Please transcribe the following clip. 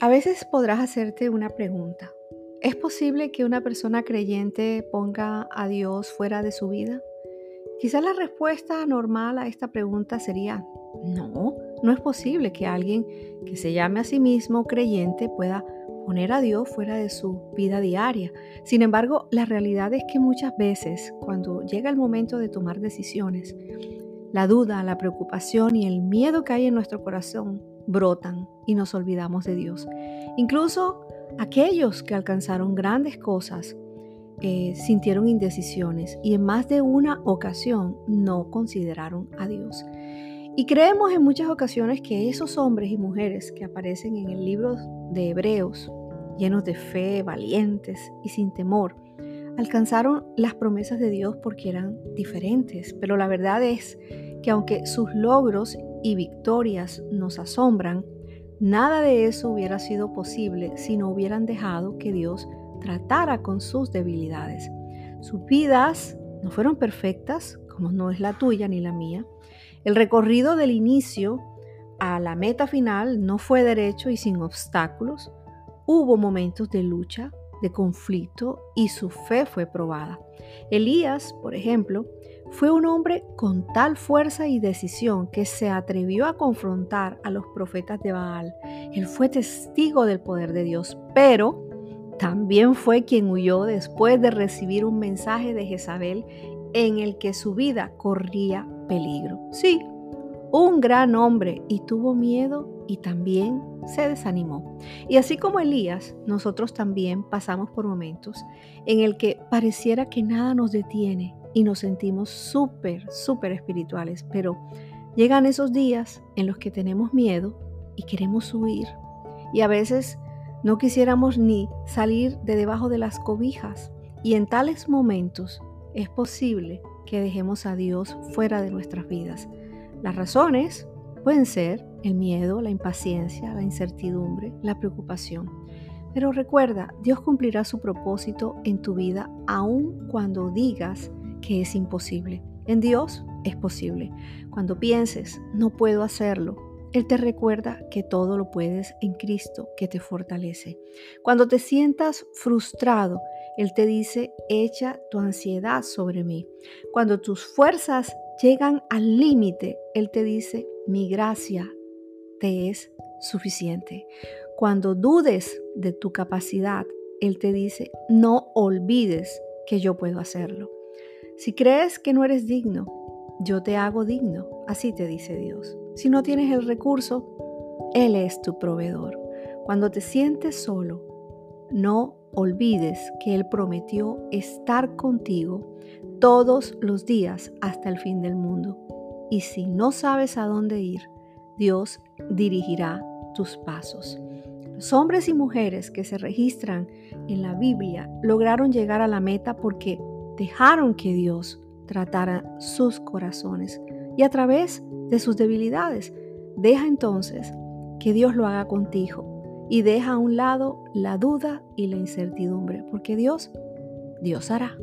A veces podrás hacerte una pregunta. ¿Es posible que una persona creyente ponga a Dios fuera de su vida? Quizás la respuesta normal a esta pregunta sería, no, no es posible que alguien que se llame a sí mismo creyente pueda poner a Dios fuera de su vida diaria. Sin embargo, la realidad es que muchas veces, cuando llega el momento de tomar decisiones, la duda, la preocupación y el miedo que hay en nuestro corazón brotan y nos olvidamos de Dios. Incluso aquellos que alcanzaron grandes cosas eh, sintieron indecisiones y en más de una ocasión no consideraron a Dios. Y creemos en muchas ocasiones que esos hombres y mujeres que aparecen en el libro de Hebreos, llenos de fe, valientes y sin temor, alcanzaron las promesas de Dios porque eran diferentes, pero la verdad es que aunque sus logros y victorias nos asombran, nada de eso hubiera sido posible si no hubieran dejado que Dios tratara con sus debilidades. Sus vidas no fueron perfectas, como no es la tuya ni la mía. El recorrido del inicio a la meta final no fue derecho y sin obstáculos. Hubo momentos de lucha, de conflicto y su fe fue probada. Elías, por ejemplo, fue un hombre con tal fuerza y decisión que se atrevió a confrontar a los profetas de Baal. Él fue testigo del poder de Dios, pero también fue quien huyó después de recibir un mensaje de Jezabel en el que su vida corría peligro. Sí, un gran hombre y tuvo miedo y también se desanimó. Y así como Elías, nosotros también pasamos por momentos en el que pareciera que nada nos detiene y nos sentimos súper, súper espirituales, pero llegan esos días en los que tenemos miedo y queremos huir. Y a veces no quisiéramos ni salir de debajo de las cobijas. Y en tales momentos es posible que dejemos a Dios fuera de nuestras vidas. Las razones pueden ser el miedo, la impaciencia, la incertidumbre, la preocupación. Pero recuerda, Dios cumplirá su propósito en tu vida aun cuando digas que es imposible. En Dios es posible. Cuando pienses, no puedo hacerlo, Él te recuerda que todo lo puedes en Cristo que te fortalece. Cuando te sientas frustrado, Él te dice, echa tu ansiedad sobre mí. Cuando tus fuerzas llegan al límite, Él te dice, mi gracia te es suficiente. Cuando dudes de tu capacidad, Él te dice, no olvides que yo puedo hacerlo. Si crees que no eres digno, yo te hago digno, así te dice Dios. Si no tienes el recurso, Él es tu proveedor. Cuando te sientes solo, no olvides que Él prometió estar contigo todos los días hasta el fin del mundo. Y si no sabes a dónde ir, Dios dirigirá tus pasos. Los hombres y mujeres que se registran en la Biblia lograron llegar a la meta porque dejaron que Dios tratara sus corazones y a través de sus debilidades. Deja entonces que Dios lo haga contigo y deja a un lado la duda y la incertidumbre, porque Dios, Dios hará.